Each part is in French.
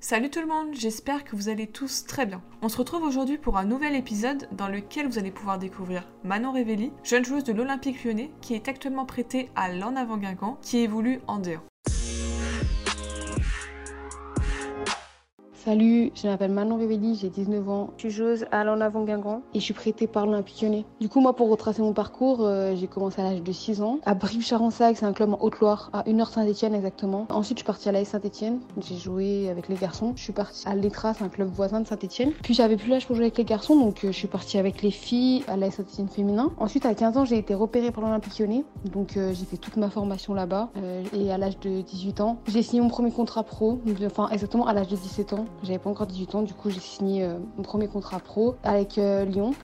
Salut tout le monde, j'espère que vous allez tous très bien. On se retrouve aujourd'hui pour un nouvel épisode dans lequel vous allez pouvoir découvrir Manon Révelli, jeune joueuse de l'Olympique lyonnais qui est actuellement prêtée à l'En Avant Guingamp qui évolue en D1. Salut, je m'appelle Manon Révelli, j'ai 19 ans. Je suis joueuse à l'en avant Guingamp et je suis prêtée par l'Olympique Lyonnais. Du coup, moi, pour retracer mon parcours, euh, j'ai commencé à l'âge de 6 ans à Brive-Charensac, c'est un club en Haute-Loire, à 1h Saint-Etienne exactement. Ensuite, je suis partie à l'AS Saint-Etienne, j'ai joué avec les garçons. Je suis partie à l'Etra, c'est un club voisin de Saint-Etienne. Puis j'avais plus l'âge pour jouer avec les garçons, donc euh, je suis partie avec les filles à l'AS Saint-Etienne féminin. Ensuite, à 15 ans, j'ai été repérée par l'Olympique Lyonnais, donc euh, j'ai fait toute ma formation là-bas. et à l'âge de 18 ans, j'ai signé mon premier contrat pro, enfin exactement à l'âge de 17 ans. J'avais pas encore 18 ans du coup, j'ai signé euh, mon premier contrat pro avec euh, Lyon.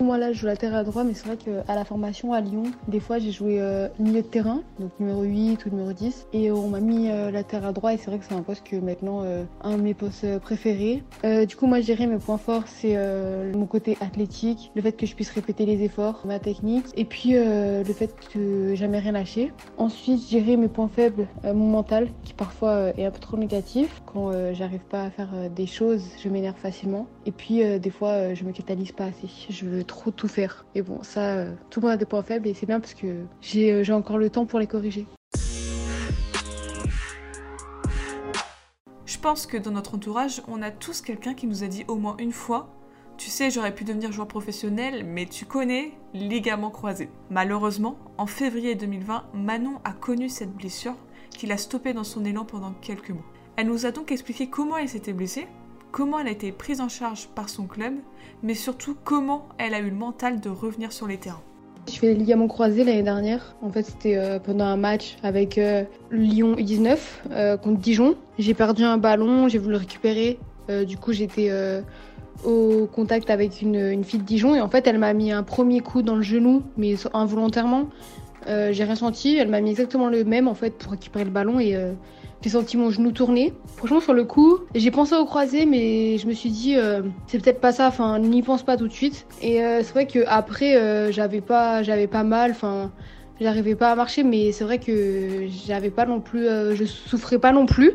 Moi là je joue latéral droit mais c'est vrai qu'à la formation à Lyon, des fois j'ai joué euh, milieu de terrain, donc numéro 8 ou numéro 10 et on m'a mis euh, latéral droit et c'est vrai que c'est un poste que maintenant euh, un de mes postes préférés. du coup moi je dirais mes points forts c'est mon côté athlétique, le fait que je puisse répéter les efforts, ma technique et puis le fait que jamais rien lâcher. Ensuite je dirais mes points faibles, mon mental qui parfois est un peu trop négatif. Quand j'arrive pas à faire des choses je m'énerve facilement et puis des fois je me catalyse pas assez. Je veux trop tout faire. Et bon, ça, euh, tout le monde a des points faibles et c'est bien parce que euh, j'ai encore le temps pour les corriger. Je pense que dans notre entourage, on a tous quelqu'un qui nous a dit au moins une fois tu sais, j'aurais pu devenir joueur professionnel, mais tu connais, ligament croisé. Malheureusement, en février 2020, Manon a connu cette blessure qui l'a stoppée dans son élan pendant quelques mois. Elle nous a donc expliqué comment elle s'était blessée, comment elle a été prise en charge par son club, mais surtout comment elle a eu le mental de revenir sur les terrains. Je fais les ligaments croisés l'année dernière. En fait, c'était euh, pendant un match avec euh, Lyon U19 euh, contre Dijon. J'ai perdu un ballon, j'ai voulu le récupérer. du coup, j'étais au contact avec une, une, fille de Dijon et en fait, elle m'a mis un premier coup dans le genou, mais involontairement. j'ai rien senti. Elle m'a mis exactement le même en fait pour récupérer le ballon et j'ai senti mon genou tourner. Franchement, sur le coup, j'ai pensé au croisé, mais je me suis dit, euh, c'est peut-être pas ça. Enfin, n'y pense pas tout de suite. Et euh, c'est vrai que après, euh, j'avais pas, j'avais pas mal. Enfin, j'arrivais pas à marcher, mais c'est vrai que j'avais pas non plus, je souffrais pas non plus.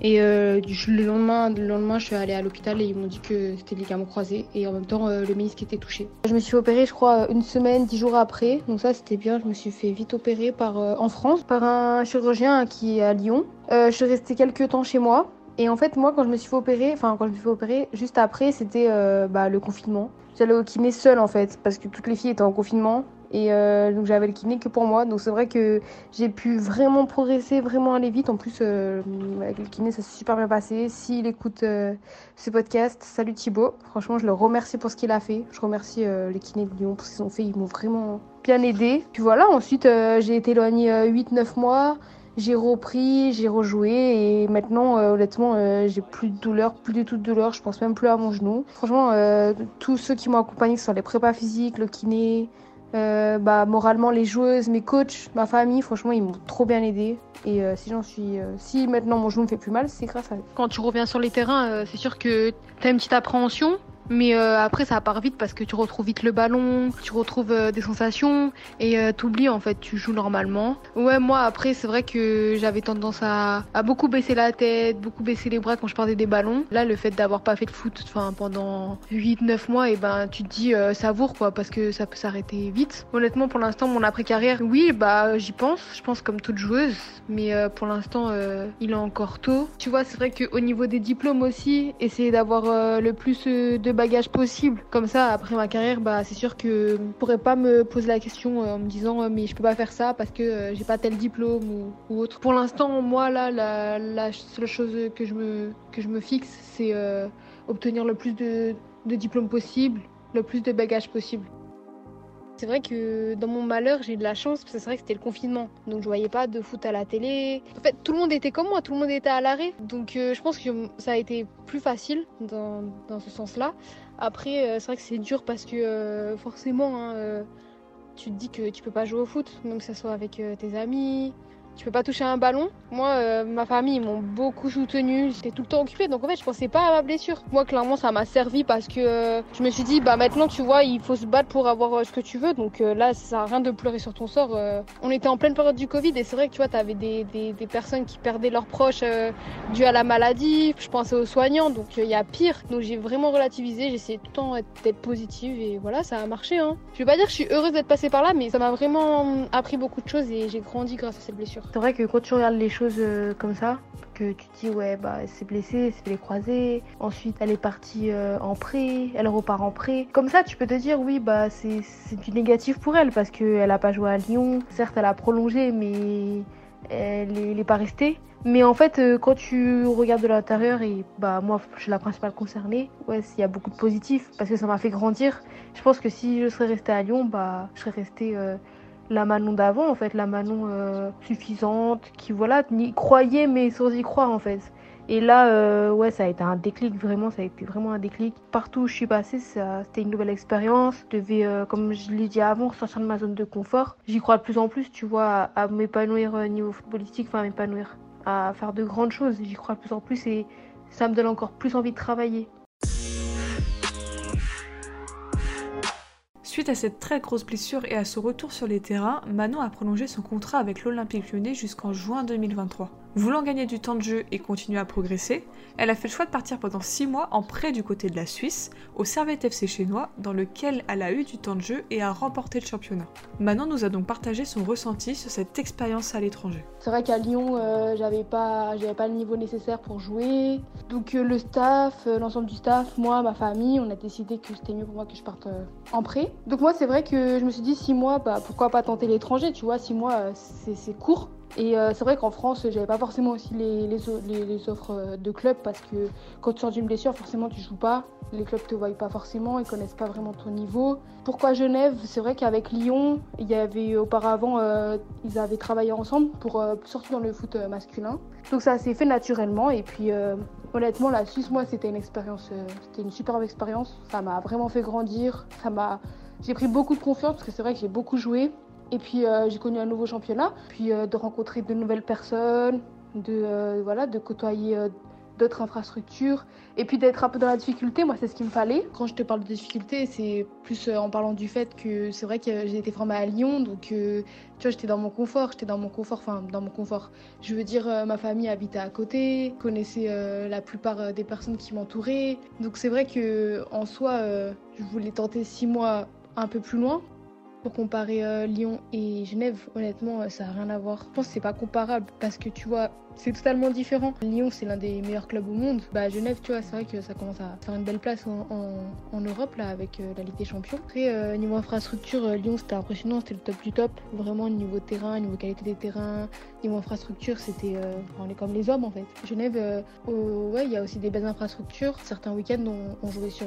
Et euh, le, lendemain, le lendemain, je suis allée à l'hôpital et ils m'ont dit que c'était le ligament croisé et en même temps euh, le ménisque était touché. Je me suis opérée, je crois, une semaine, dix jours après. Donc ça, c'était bien. Je me suis fait vite opérer euh, en France par un chirurgien qui est à Lyon. je suis restée quelques temps chez moi. Et en fait, moi, quand je me suis fait opérer, enfin, quand je me suis fait opérer, juste après, c'était bah, le confinement. J'allais au kiné seule en fait, parce que toutes les filles étaient en confinement. Et euh, donc j'avais le kiné que pour moi. Donc c'est vrai que j'ai pu vraiment progresser, vraiment aller vite. En plus, euh, avec le kiné, ça s'est super bien passé. S'il écoute euh, ce podcast, salut Thibaut. Franchement, je le remercie pour ce qu'il a fait. Je remercie les kinés de Lyon pour ce qu'ils ont fait. Ils m'ont vraiment bien aidé. Puis voilà, ensuite j'ai été éloignée 8-9 mois. J'ai repris, j'ai rejoué et maintenant, honnêtement, j'ai plus de douleur, plus du tout de douleur. Je pense même plus à mon genou. Franchement, tous ceux qui m'ont accompagné, que ce soit les prépas physiques, le kiné, euh, bah, moralement, les joueuses, mes coachs, ma famille, franchement, ils m'ont trop bien aidé. Et euh, si j'en suis, euh, si maintenant mon genou me fait plus mal, c'est grâce à eux. Quand tu reviens sur les terrains, c'est sûr que tu as une petite appréhension, mais euh, après, ça part vite parce que tu retrouves vite le ballon, tu retrouves euh, des sensations et euh, t'oublies en fait, tu joues normalement. Ouais, moi après, c'est vrai que j'avais tendance à, beaucoup baisser la tête, beaucoup baisser les bras quand je perdais des ballons. Là, le fait d'avoir pas fait de foot pendant 8-9 mois, et eh ben tu te dis savoure quoi parce que ça peut s'arrêter vite. Honnêtement, pour l'instant, mon après-carrière, oui, bah j'y pense, je pense comme toute joueuse, mais pour l'instant, il est encore tôt. Tu vois, c'est vrai qu'au niveau des diplômes aussi, essayer d'avoir le plus de bagages possible. Comme ça, après ma carrière, bah, c'est sûr que je pourrais pas me poser la question euh, en me disant euh, mais je peux pas faire ça parce que euh, j'ai pas tel diplôme ou, autre. Pour l'instant, moi là, la, seule chose que je me, que je me fixe, c'est obtenir le plus de, de diplômes possible, le plus de bagages possible. C'est vrai que dans mon malheur, j'ai de la chance parce que c'est vrai que c'était le confinement. Donc je voyais pas de foot à la télé. En fait, tout le monde était comme moi, tout le monde était à l'arrêt. Donc euh, je pense que ça a été plus facile dans, ce sens-là. Après, euh, c'est vrai que c'est dur parce que euh, forcément, hein, tu te dis que tu peux pas jouer au foot. Donc que ce soit avec tes amis, tu peux pas toucher un ballon. Moi, euh, ma famille, m'ont beaucoup soutenu. J'étais tout le temps occupée, donc en fait, je pensais pas à ma blessure. Moi, clairement, ça m'a servi parce que euh, je me suis dit, bah maintenant, tu vois, il faut se battre pour avoir euh, ce que tu veux. Donc là, ça sert à rien de pleurer sur ton sort. on était en pleine période du Covid et c'est vrai que tu vois, t'avais des, des, personnes qui perdaient leurs proches dû à la maladie. Je pensais aux soignants, donc il y a pire. Donc j'ai vraiment relativisé. Essayé tout le temps d'être positive et voilà, ça a marché. Hein. Je vais pas dire que je suis heureuse d'être passée par là, mais ça m'a vraiment appris beaucoup de choses et j'ai grandi grâce à cette blessure. C'est vrai que quand tu regardes les choses euh, comme ça, que tu te dis ouais bah elle s'est blessée, elle s'est fait les croisés, ensuite elle est partie euh, en prêt, elle repart en prêt. Comme ça tu peux te dire oui bah c'est du négatif pour elle parce qu'elle a pas joué à Lyon, certes elle a prolongé mais elle n'est pas restée. Mais en fait, euh, quand tu regardes de l'intérieur, et bah moi, je suis la principale concernée, ouais, il y a beaucoup de positifs parce que ça m'a fait grandir. Je pense que si je serais restée à Lyon, bah, je serais restée la Manon d'avant, en fait, la Manon euh, suffisante, qui voilà, y croyait mais sans y croire en fait. Et là, euh, ouais, ça a été un déclic, vraiment, ça a été vraiment un déclic. Partout où je suis passée, c'était une nouvelle expérience. Je devais, euh, comme je l'ai dit avant, sortir de ma zone de confort. J'y crois de plus en plus, tu vois, à, m'épanouir au niveau footballistique, enfin, m'épanouir, à faire de grandes choses. J'y crois de plus en plus et ça me donne encore plus envie de travailler. Suite à cette très grosse blessure et à ce retour sur les terrains, Manon a prolongé son contrat avec l'Olympique lyonnais jusqu'en juin 2023. Voulant gagner du temps de jeu et continuer à progresser, elle a fait le choix de partir pendant 6 mois en prêt du côté de la Suisse, au Servette FC chinois, dans lequel elle a eu du temps de jeu et a remporté le championnat. Manon nous a donc partagé son ressenti sur cette expérience à l'étranger. C'est vrai qu'à Lyon, euh, j'avais pas, le niveau nécessaire pour jouer. Donc euh, le staff, euh, l'ensemble du staff, moi, ma famille, on a décidé que c'était mieux pour moi que je parte en prêt. Donc moi, c'est vrai que je me suis dit 6 mois, bah, pourquoi pas tenter l'étranger, tu vois, 6 mois, c'est court. Et euh, c'est vrai qu'en France, j'avais pas forcément aussi les, les, offres euh, de club parce que quand tu sors d'une blessure, forcément tu joues pas. Les clubs te voient pas forcément, ils connaissent pas vraiment ton niveau. Pourquoi Genève? C'est vrai qu'avec Lyon, il y avait auparavant, euh, ils avaient travaillé ensemble pour surtout dans le foot masculin. Donc ça s'est fait naturellement. Et puis honnêtement, la Suisse, moi, c'était une expérience, c'était une superbe expérience. Ça m'a vraiment fait grandir. Ça m'a, j'ai pris beaucoup de confiance parce que c'est vrai que j'ai beaucoup joué. Et puis euh, j'ai connu un nouveau championnat, puis euh, de rencontrer de nouvelles personnes, de, euh, voilà, de côtoyer d'autres infrastructures et puis d'être un peu dans la difficulté, moi c'est ce qu'il me fallait. Quand je te parle de difficulté, c'est plus en parlant du fait que c'est vrai que j'ai été formée à Lyon, donc tu vois j'étais dans mon confort, j'étais dans mon confort, enfin dans mon confort. Je veux dire ma famille habitait à côté, connaissait la plupart des personnes qui m'entouraient, donc c'est vrai que en soi je voulais tenter six mois un peu plus loin pour comparer euh, Lyon et Genève, honnêtement, euh, ça n'a rien à voir. Je pense que c'est pas comparable parce que tu vois, c'est totalement différent. Lyon, c'est l'un des meilleurs clubs au monde. Bah, Genève, tu vois, c'est vrai que ça commence à faire une belle place en, Europe, là, avec euh, la Ligue des Champions. Après, niveau infrastructure, Lyon, c'était impressionnant, c'était le top du top. Vraiment, niveau terrain, niveau qualité des terrains, niveau infrastructure, c'était. on est comme les hommes, en fait. Genève, ouais, il y a aussi des belles infrastructures. Certains week-ends, on, jouait sur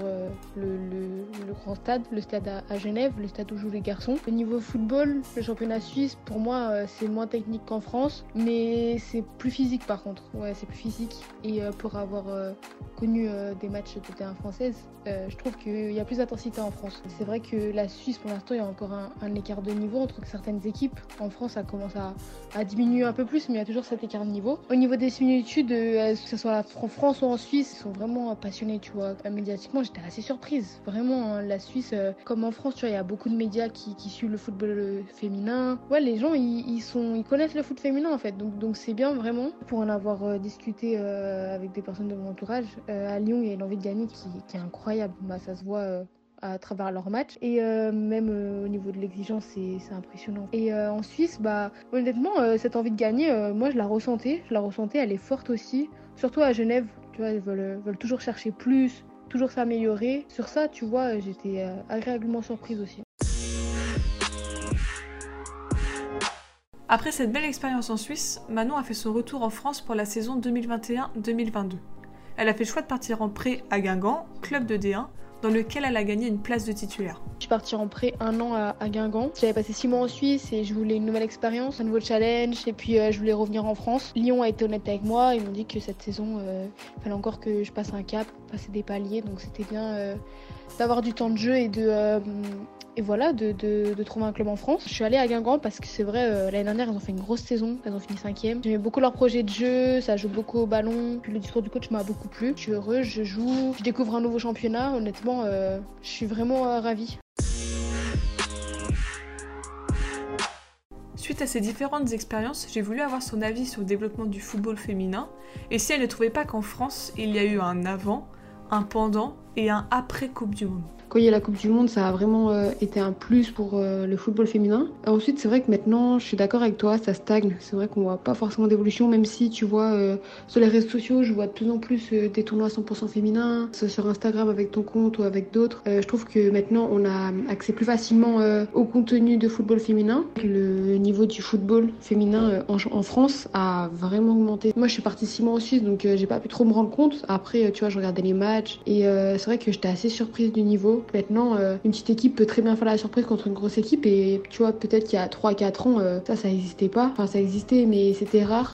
le, grand stade, le stade à, à Genève, le stade où jouent les garçons. Au niveau football, le championnat suisse, pour moi, euh, c'est moins technique qu'en France, mais c'est plus physique par contre. Ouais, c'est plus physique. Et euh, pour avoir euh, connu des matchs de terrain française, je trouve qu'il y a plus d'intensité en France. C'est vrai que la Suisse, pour l'instant, il y a encore un, écart de niveau entre certaines équipes. En France, ça commence à, diminuer un peu plus, mais il y a toujours cet écart de niveau. Au niveau des similitudes, que ce soit en France ou en Suisse, ils sont vraiment passionnés, tu vois. Médiatiquement, j'étais assez surprise. Vraiment, hein, la Suisse, comme en France, tu vois, il y a beaucoup de médias qui qui suit le football euh, féminin. Ouais, les gens, ils, connaissent le foot féminin en fait. Donc, donc c'est bien vraiment. Pour en avoir euh, discuté euh, avec des personnes de mon entourage, à Lyon, il y a une envie de gagner qui, est incroyable. Bah, ça se voit à travers leurs matchs. Et même au niveau de l'exigence c'est impressionnant. Et en Suisse bah honnêtement cette envie de gagner moi je la ressentais. Je la ressentais elle est forte aussi. Surtout à Genève tu vois ils veulent, veulent toujours chercher plus toujours s'améliorer. Sur ça tu vois j'étais agréablement surprise aussi. Après cette belle expérience en Suisse, Manon a fait son retour en France pour la saison 2021-2022. Elle a fait le choix de partir en prêt à Guingamp, club de D1, dans lequel elle a gagné une place de titulaire. Je suis partie en prêt un an à, Guingamp. J'avais passé six mois en Suisse et je voulais une nouvelle expérience, un nouveau challenge et puis euh, je voulais revenir en France. Lyon a été honnête avec moi, ils m'ont dit que cette saison, euh, il fallait encore que je passe un cap, passer des paliers, donc c'était bien euh, d'avoir du temps de jeu et de et voilà, de, trouver un club en France. Je suis allée à Guingamp parce que c'est vrai, euh, l'année dernière, ils ont fait une grosse saison, elles ont fini cinquième. J'aimais beaucoup leur projet de jeu, ça joue beaucoup au ballon. Puis le discours du coach m'a beaucoup plu. Je suis heureuse, je joue, je découvre un nouveau championnat. Honnêtement, euh, je suis vraiment ravie. Suite à ces différentes expériences, j'ai voulu avoir son avis sur le développement du football féminin et si elle ne trouvait pas qu'en France, il y a eu un avant, un pendant et un après Coupe du Monde? Quand il y a la Coupe du Monde, ça a vraiment euh, été un plus pour euh, le football féminin. ensuite, c'est vrai que maintenant, je suis d'accord avec toi, ça stagne. C'est vrai qu'on voit pas forcément d'évolution, même si tu vois euh, sur les réseaux sociaux, je vois de plus en plus des tournois 100% féminins, sur Instagram avec ton compte ou avec d'autres. je trouve que maintenant, on a accès plus facilement au contenu de football féminin. Le niveau du football féminin en, France a vraiment augmenté. Moi, je suis en Suisse, donc j'ai pas pu trop me rendre compte. Après, tu vois, je regardais les matchs et c'est vrai que j'étais assez surprise du niveau. Maintenant, euh, une petite équipe peut très bien faire la surprise contre une grosse équipe et tu vois, peut-être qu'il y a 3-4 ans, euh, ça, ça n'existait pas. Enfin, ça existait, mais c'était rare.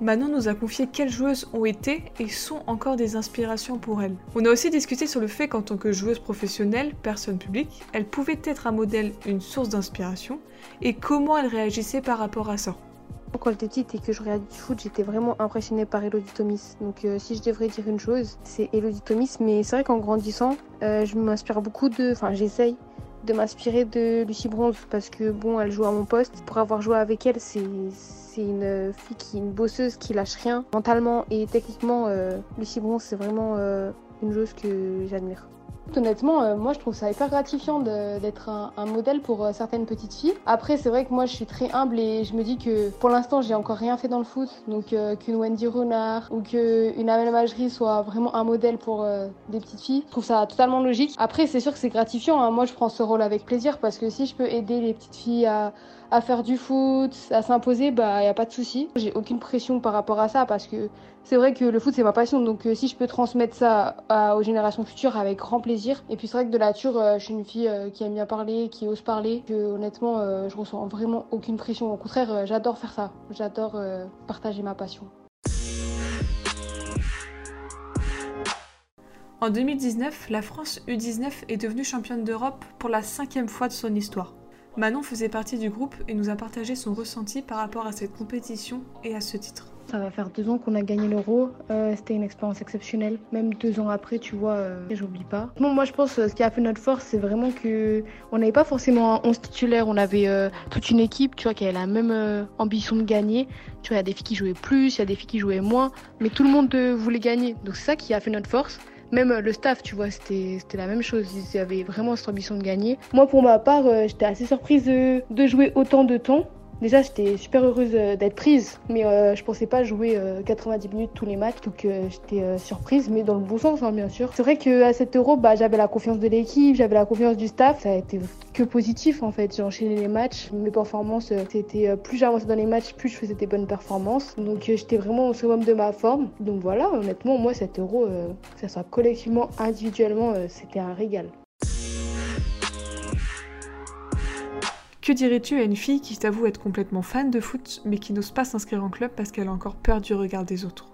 Manon nous a confié quelles joueuses ont été et sont encore des inspirations pour elle. On a aussi discuté sur le fait qu'en tant que joueuse professionnelle, personne publique, elle pouvait être un modèle, une source d'inspiration, et comment elle réagissait par rapport à ça. Quand j'étais petite et que je regardais du foot, j'étais vraiment impressionnée par Elodie Thomas. Donc euh, si je devrais dire une chose, c'est Elodie Thomas. Mais c'est vrai qu'en grandissant, euh, je m'inspire beaucoup de... Enfin, j'essaye de m'inspirer de Lucie Bronze parce que bon, elle joue à mon poste. Pour avoir joué avec elle, c'est une fille qui est une bosseuse qui lâche rien. Mentalement et techniquement, euh, Lucie Bronze, c'est vraiment une joueuse que j'admire. Honnêtement, euh, moi je trouve ça hyper gratifiant d'être un, modèle pour euh, certaines petites filles. Après, c'est vrai que moi je suis très humble et je me dis que pour l'instant j'ai encore rien fait dans le foot. Donc euh, qu'une Wendy Renard ou qu'une Amel Majri soit vraiment un modèle pour des petites filles, je trouve ça totalement logique. Après, c'est sûr que c'est gratifiant. Hein. Moi je prends ce rôle avec plaisir parce que si je peux aider les petites filles à, à faire du foot, à s'imposer, bah y a pas de souci. J'ai aucune pression par rapport à ça parce que c'est vrai que le foot c'est ma passion, donc euh, si je peux transmettre ça aux générations futures avec grand plaisir. Et puis c'est vrai que de nature, euh, je suis une fille euh, qui aime bien parler, qui ose parler. Que honnêtement, je ressens vraiment aucune pression. Au contraire, j'adore faire ça. J'adore partager ma passion. En 2019, la France U19 est devenue championne d'Europe pour la cinquième fois de son histoire. Manon faisait partie du groupe et nous a partagé son ressenti par rapport à cette compétition et à ce titre. Ça va faire deux ans qu'on a gagné l'euro. Euh, c'était une expérience exceptionnelle. Même deux ans après, tu vois, euh, j'oublie pas. Moi, je pense que euh, ce qui a fait notre force, c'est vraiment que on n'avait pas forcément un 11 titulaire. On avait toute une équipe, tu vois, qui avait la même ambition de gagner. Tu vois, il y a des filles qui jouaient plus, il y a des filles qui jouaient moins, mais tout le monde voulait gagner. Donc c'est ça qui a fait notre force. Même le staff, tu vois, c'était la même chose. Ils avaient vraiment cette ambition de gagner. Moi, pour ma part, j'étais assez surprise de jouer autant de temps. Déjà, j'étais super heureuse euh, d'être prise, mais euh, je pensais pas jouer 90 euh, minutes tous les matchs, donc j'étais surprise, mais dans le bon sens, hein, bien sûr. C'est vrai qu'à 7 euros, bah, j'avais la confiance de l'équipe, j'avais la confiance du staff, ça a été que positif en fait. J'ai enchaîné les matchs, mes performances, c'était plus j'avançais dans les matchs, plus je faisais des bonnes performances, donc j'étais vraiment au summum de ma forme. Donc voilà, honnêtement, moi 7 euros, que ce soit collectivement, individuellement, c'était un régal. Que dirais-tu à une fille qui t'avoue être complètement fan de foot, mais qui n'ose pas s'inscrire en club parce qu'elle a encore peur du regard des autres?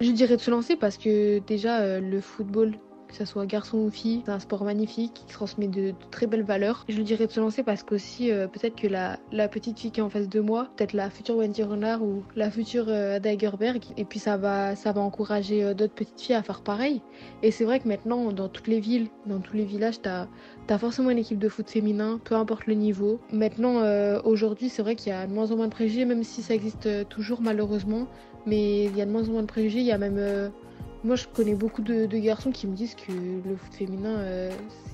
Je dirais de se lancer parce que déjà, euh, le football, ce soit garçon ou fille. C'est un sport magnifique qui transmet de, très belles valeurs. Je lui dirais de se lancer parce qu'aussi, euh, peut-être que la, petite fille qui est en face de moi, peut-être la future Wendy Renard ou la future euh, et puis ça va, ça va encourager euh, d'autres petites filles à faire pareil. Et c'est vrai que maintenant, dans toutes les villes, dans tous les villages, t'as as forcément une équipe de foot féminin, peu importe le niveau. Maintenant, aujourd'hui, c'est vrai qu'il y a de moins en moins de préjugés, même si ça existe toujours malheureusement. Mais il y a de moins en moins de préjugés, il y a même moi, je connais beaucoup de, garçons qui me disent que le foot féminin, euh,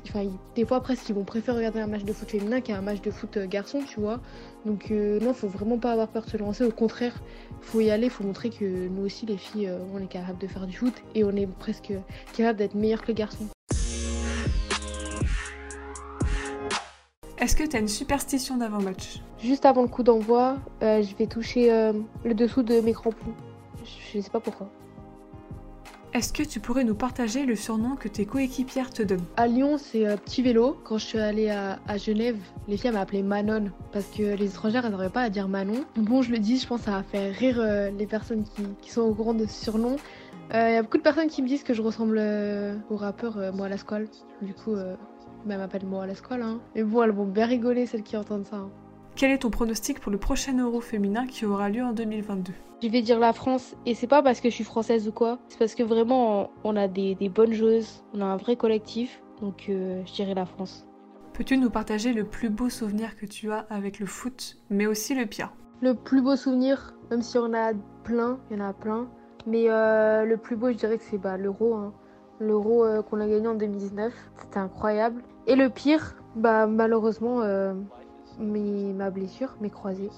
enfin, des fois presque, ils vont préférer regarder un match de foot féminin qu'un match de foot euh, garçon, tu vois. Donc, euh, non, faut vraiment pas avoir peur de se lancer. Au contraire, faut y aller, faut montrer que nous aussi, les filles, on est capable de faire du foot et on est presque capable d'être meilleur que les garçons. Est-ce que tu as une superstition d'avant-match? Juste avant le coup d'envoi, je vais toucher le dessous de mes crampons. Je sais pas pourquoi. Est-ce que tu pourrais nous partager le surnom que tes coéquipières te donnent? À Lyon, c'est euh, Petit Vélo. Quand je suis allée à, Genève, les filles m'appelaient Manon parce que les étrangères, elles pas à dire Manon. Bon, je le dis, je pense que ça va faire rire euh, les personnes qui, sont au courant de ce surnom. Il y a beaucoup de personnes qui me disent que je ressemble au rappeur Moi la. Du coup, elle m'appelle Moi la. Hein. Mais bon, elles vont bien rigoler celles qui entendent ça. Hein. Quel est ton pronostic pour le prochain Euro féminin qui aura lieu en 2022 Je vais dire la France, et c'est pas parce que je suis française ou quoi, c'est parce que vraiment on a des, bonnes joueuses, on a un vrai collectif, donc euh, je dirais la France. Peux-tu nous partager le plus beau souvenir que tu as avec le foot, mais aussi le pire Le plus beau souvenir, même si on a plein, il y en a plein, mais euh, le plus beau je dirais que c'est bah, l'Euro. Hein. L'Euro euh, qu'on a gagné en 2019, c'était incroyable. Et le pire, bah malheureusement ma blessure, mes croisés.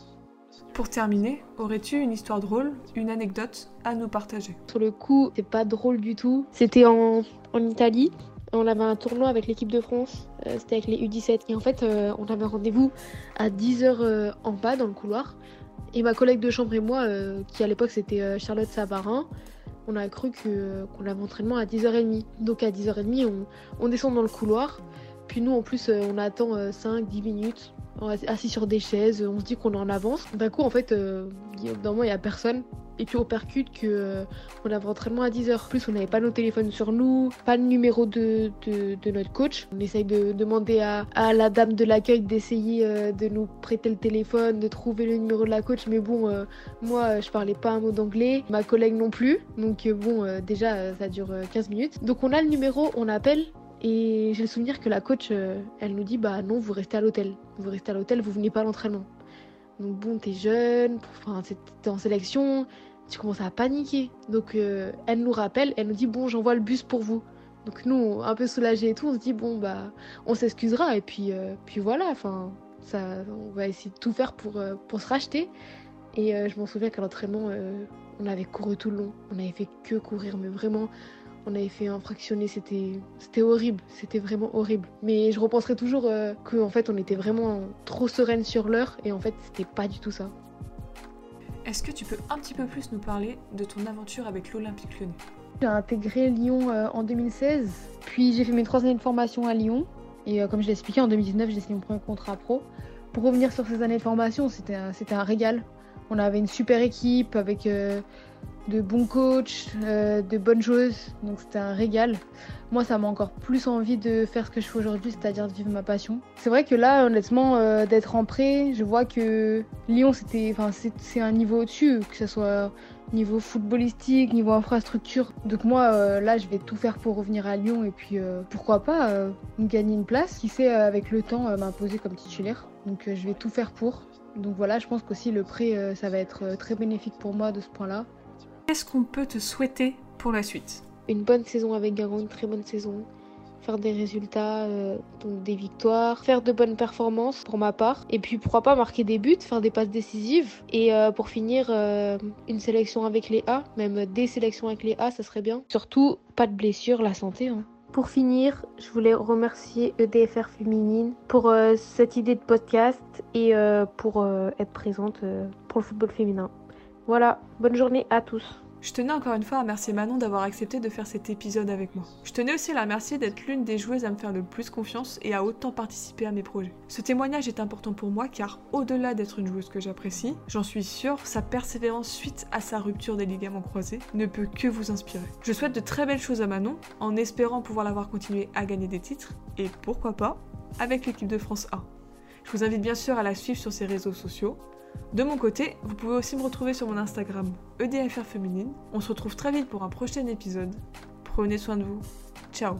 Pour terminer, aurais-tu une histoire drôle, une anecdote à nous partager? Sur le coup, c'est pas drôle du tout. C'était en, Italie. On avait un tournoi avec l'équipe de France, euh, c'était avec les U17. Et en fait, euh, on avait rendez-vous à 10h euh, en bas dans le couloir. Et ma collègue de chambre et moi, qui à l'époque c'était Charlotte Savarin, on a cru qu'on avait entraînement à 10h30. Donc à 10h30, on, on descend dans le couloir. Puis nous, en plus, on attend 5-10 minutes assis sur des chaises, on se dit qu'on en avance. D'un coup, en fait, euh, il n'y a personne. Et puis on percute qu'on euh, avait entraînement à 10h. plus, on n'avait pas nos téléphones sur nous, pas le numéro de, de, notre coach. On essaye de demander à, à la dame de l'accueil d'essayer euh, de nous prêter le téléphone, de trouver le numéro de la coach. Mais bon, euh, moi, je parlais pas un mot d'anglais, ma collègue non plus. Donc bon, déjà, ça dure 15 minutes. Donc on a le numéro, on appelle. Et j'ai le souvenir que la coach, euh, elle nous dit bah non, vous restez à l'hôtel. Vous restez à l'hôtel, vous venez pas à l'entraînement. Donc bon, t'es jeune, enfin t'es en sélection, tu commences à paniquer. Donc euh, elle nous rappelle, elle nous dit bon, j'envoie le bus pour vous. Donc nous, un peu soulagés et tout, on se dit bon bah on s'excusera et puis euh, puis voilà, enfin ça, on va essayer de tout faire pour pour se racheter. Et je m'en souviens qu'à l'entraînement, on avait couru tout le long, on avait fait que courir, mais vraiment on avait fait un fractionné, c'était c'était horrible, c'était vraiment horrible. Mais je repenserai toujours euh, qu'en fait on était vraiment trop sereine sur l'heure et en fait c'était pas du tout ça. Est-ce que tu peux un petit peu plus nous parler de ton aventure avec l'Olympique Lyonnais? J'ai intégré Lyon euh, en 2016, puis j'ai fait mes trois années de formation à Lyon et euh, comme je l'ai expliqué en 2019 j'ai signé mon premier contrat pro. Pour revenir sur ces années de formation, c'était un, un régal. On avait une super équipe avec de bons coachs, euh, de bonnes choses. Donc c'était un régal. Moi, ça m'a encore plus envie de faire ce que je fais aujourd'hui, c'est-à-dire de vivre ma passion. C'est vrai que là, honnêtement, euh, d'être en prêt, je vois que Lyon, c'était, un niveau au-dessus, que ce soit niveau footballistique, niveau infrastructure. Donc moi, euh, là, je vais tout faire pour revenir à Lyon et puis pourquoi pas gagner une place. Qui sait, avec le temps, m'imposer comme titulaire. Donc je vais tout faire pour. Donc voilà, je pense qu'aussi le prêt, ça va être très bénéfique pour moi de ce point-là. Qu'est-ce qu'on peut te souhaiter pour la suite? Une bonne saison avec Garon, une très bonne saison. Faire des résultats, euh, donc des victoires, faire de bonnes performances pour ma part. Et puis pourquoi pas marquer des buts, faire des passes décisives. Et euh, pour finir, euh, une sélection avec les A, même des sélections avec les A, ça serait bien. Surtout, pas de blessures, la santé. Hein. Pour finir, je voulais remercier EDFR Féminine pour cette idée de podcast et pour être présente pour le football féminin. Voilà, bonne journée à tous. Je tenais encore une fois à remercier Manon d'avoir accepté de faire cet épisode avec moi. Je tenais aussi à la remercier d'être l'une des joueuses à me faire le plus confiance et à autant participer à mes projets. Ce témoignage est important pour moi car au-delà d'être une joueuse que j'apprécie, j'en suis sûre, sa persévérance suite à sa rupture des ligaments croisés ne peut que vous inspirer. Je souhaite de très belles choses à Manon en espérant pouvoir l'avoir continué à gagner des titres et pourquoi pas avec l'équipe de France A. Je vous invite bien sûr à la suivre sur ses réseaux sociaux, de mon côté, vous pouvez aussi me retrouver sur mon Instagram EDFR Féminine. On se retrouve très vite pour un prochain épisode. Prenez soin de vous. Ciao